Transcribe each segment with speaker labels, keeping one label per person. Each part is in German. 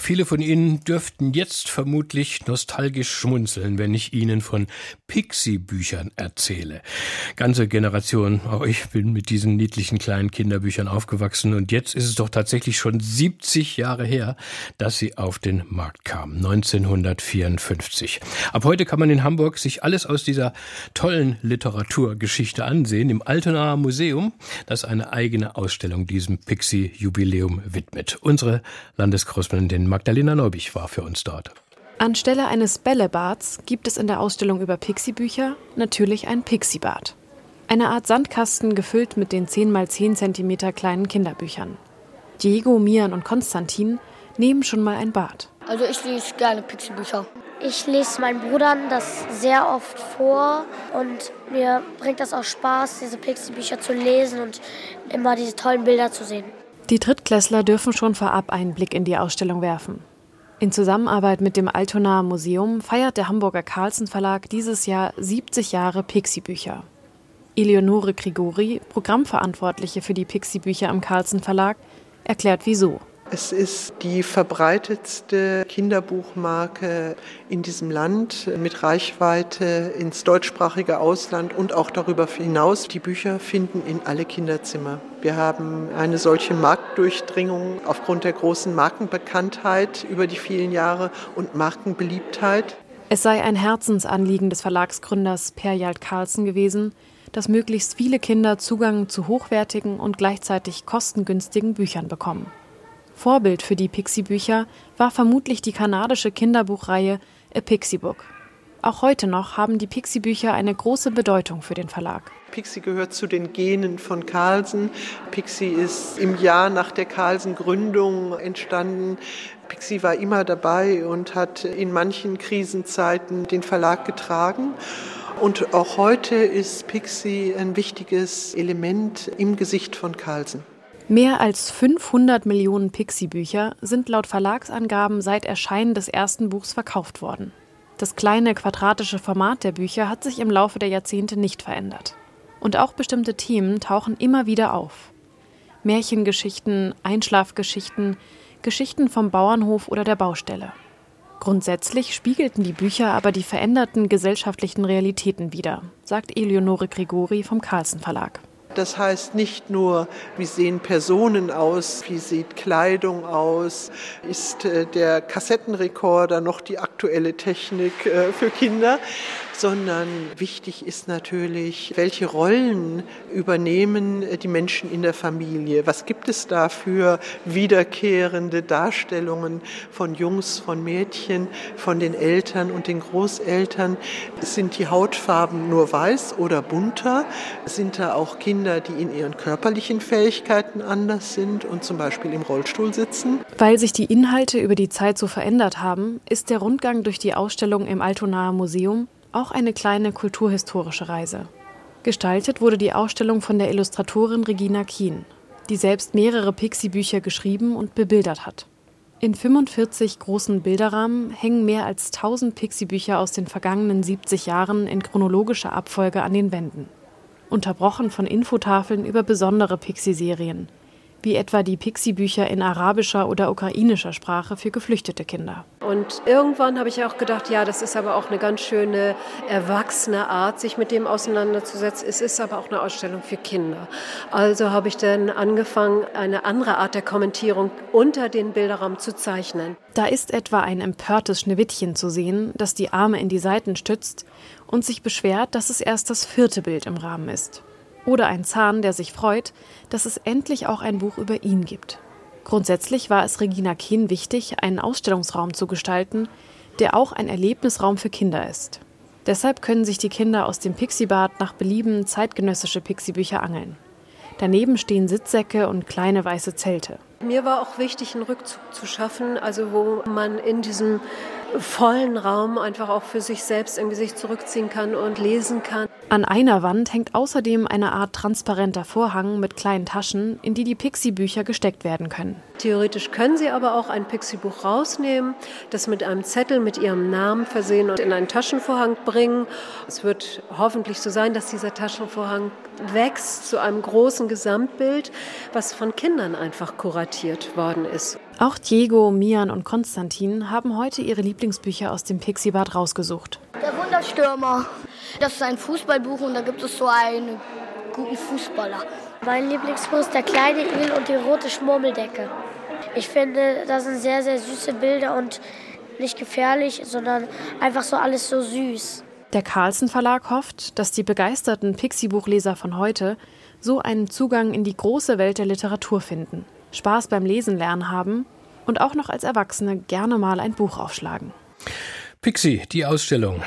Speaker 1: Viele von Ihnen dürften jetzt vermutlich nostalgisch schmunzeln, wenn ich Ihnen von Pixie-Büchern erzähle. Ganze Generation, auch ich bin mit diesen niedlichen kleinen Kinderbüchern aufgewachsen und jetzt ist es doch tatsächlich schon 70 Jahre her, dass sie auf den Markt kamen, 1954. Ab heute kann man in Hamburg sich alles aus dieser tollen Literaturgeschichte ansehen im Altonaer Museum, das eine eigene Ausstellung diesem Pixie-Jubiläum widmet. Unsere Landeskorrespondentin Magdalena Neubich war für uns dort.
Speaker 2: Anstelle eines Bällebads gibt es in der Ausstellung über Pixie-Bücher natürlich ein Pixie-Bad. Eine Art Sandkasten gefüllt mit den 10 x 10 cm kleinen Kinderbüchern. Diego, Mian und Konstantin nehmen schon mal ein Bad.
Speaker 3: Also ich lese gerne Pixie-Bücher.
Speaker 4: Ich lese meinen Brüdern das sehr oft vor und mir bringt das auch Spaß, diese Pixie-Bücher zu lesen und immer diese tollen Bilder zu sehen.
Speaker 2: Die Drittklässler dürfen schon vorab einen Blick in die Ausstellung werfen. In Zusammenarbeit mit dem Altonaer Museum feiert der Hamburger Carlsen Verlag dieses Jahr 70 Jahre Pixie-Bücher. Eleonore Grigori, Programmverantwortliche für die Pixie-Bücher am Carlsen Verlag, erklärt wieso.
Speaker 5: Es ist die verbreitetste Kinderbuchmarke in diesem Land mit Reichweite ins deutschsprachige Ausland und auch darüber hinaus. Die Bücher finden in alle Kinderzimmer. Wir haben eine solche Marktdurchdringung aufgrund der großen Markenbekanntheit über die vielen Jahre und Markenbeliebtheit.
Speaker 2: Es sei ein Herzensanliegen des Verlagsgründers Per Jalt Carlsen gewesen, dass möglichst viele Kinder Zugang zu hochwertigen und gleichzeitig kostengünstigen Büchern bekommen. Vorbild für die Pixie-Bücher war vermutlich die kanadische Kinderbuchreihe A Pixie Book. Auch heute noch haben die Pixie-Bücher eine große Bedeutung für den Verlag.
Speaker 5: Pixie gehört zu den Genen von Carlsen. Pixie ist im Jahr nach der Carlsen-Gründung entstanden. Pixie war immer dabei und hat in manchen Krisenzeiten den Verlag getragen. Und auch heute ist Pixie ein wichtiges Element im Gesicht von Carlsen.
Speaker 2: Mehr als 500 Millionen Pixie-Bücher sind laut Verlagsangaben seit Erscheinen des ersten Buchs verkauft worden. Das kleine quadratische Format der Bücher hat sich im Laufe der Jahrzehnte nicht verändert. Und auch bestimmte Themen tauchen immer wieder auf. Märchengeschichten, Einschlafgeschichten, Geschichten vom Bauernhof oder der Baustelle. Grundsätzlich spiegelten die Bücher aber die veränderten gesellschaftlichen Realitäten wider, sagt Eleonore Grigori vom Carlsen Verlag.
Speaker 5: Das heißt nicht nur, wie sehen Personen aus, wie sieht Kleidung aus, ist äh, der Kassettenrekorder noch die aktuelle Technik äh, für Kinder, sondern wichtig ist natürlich, welche Rollen übernehmen die Menschen in der Familie. Was gibt es da für wiederkehrende Darstellungen von Jungs, von Mädchen, von den Eltern und den Großeltern? Sind die Hautfarben nur weiß oder bunter? Sind da auch Kinder, die in ihren körperlichen Fähigkeiten anders sind und zum Beispiel im Rollstuhl sitzen?
Speaker 2: Weil sich die Inhalte über die Zeit so verändert haben, ist der Rundgang durch die Ausstellung im Altonaer Museum auch eine kleine kulturhistorische Reise. Gestaltet wurde die Ausstellung von der Illustratorin Regina Kien, die selbst mehrere Pixie-Bücher geschrieben und bebildert hat. In 45 großen Bilderrahmen hängen mehr als 1000 Pixie-Bücher aus den vergangenen 70 Jahren in chronologischer Abfolge an den Wänden. Unterbrochen von Infotafeln über besondere Pixie-Serien, wie etwa die Pixie-Bücher in arabischer oder ukrainischer Sprache für geflüchtete Kinder.
Speaker 6: Und irgendwann habe ich auch gedacht, ja, das ist aber auch eine ganz schöne erwachsene Art, sich mit dem auseinanderzusetzen. Es ist aber auch eine Ausstellung für Kinder. Also habe ich dann angefangen, eine andere Art der Kommentierung unter den Bilderrahmen zu zeichnen.
Speaker 2: Da ist etwa ein empörtes Schneewittchen zu sehen, das die Arme in die Seiten stützt und sich beschwert, dass es erst das vierte Bild im Rahmen ist. Oder ein Zahn, der sich freut, dass es endlich auch ein Buch über ihn gibt. Grundsätzlich war es Regina Kehn wichtig, einen Ausstellungsraum zu gestalten, der auch ein Erlebnisraum für Kinder ist. Deshalb können sich die Kinder aus dem Pixiebad nach Belieben zeitgenössische Pixie-Bücher angeln. Daneben stehen Sitzsäcke und kleine weiße Zelte.
Speaker 6: Mir war auch wichtig, einen Rückzug zu schaffen, also wo man in diesem vollen Raum einfach auch für sich selbst irgendwie sich zurückziehen kann und lesen kann.
Speaker 2: An einer Wand hängt außerdem eine Art transparenter Vorhang mit kleinen Taschen, in die die Pixie-Bücher gesteckt werden können.
Speaker 6: Theoretisch können Sie aber auch ein Pixie-Buch rausnehmen, das mit einem Zettel mit Ihrem Namen versehen und in einen Taschenvorhang bringen. Es wird hoffentlich so sein, dass dieser Taschenvorhang wächst zu einem großen Gesamtbild, was von Kindern einfach kuratiert worden ist.
Speaker 2: Auch Diego, Mian und Konstantin haben heute ihre Lieblingsbücher aus dem Pixie-Bad rausgesucht.
Speaker 3: Der Wunderstürmer. Das ist ein Fußballbuch und da gibt es so einen guten Fußballer.
Speaker 4: Mein Lieblingsbuch ist Der kleine Igel und die rote Schmurmeldecke. Ich finde, das sind sehr, sehr süße Bilder und nicht gefährlich, sondern einfach so alles so süß.
Speaker 2: Der Carlsen Verlag hofft, dass die begeisterten Pixie-Buchleser von heute so einen Zugang in die große Welt der Literatur finden, Spaß beim Lesen lernen haben und auch noch als Erwachsene gerne mal ein Buch aufschlagen.
Speaker 1: Pixie, die Ausstellung.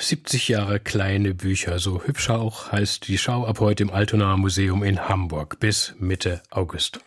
Speaker 1: 70 Jahre kleine Bücher, so hübsch auch heißt die Schau ab heute im Altonaer Museum in Hamburg bis Mitte August.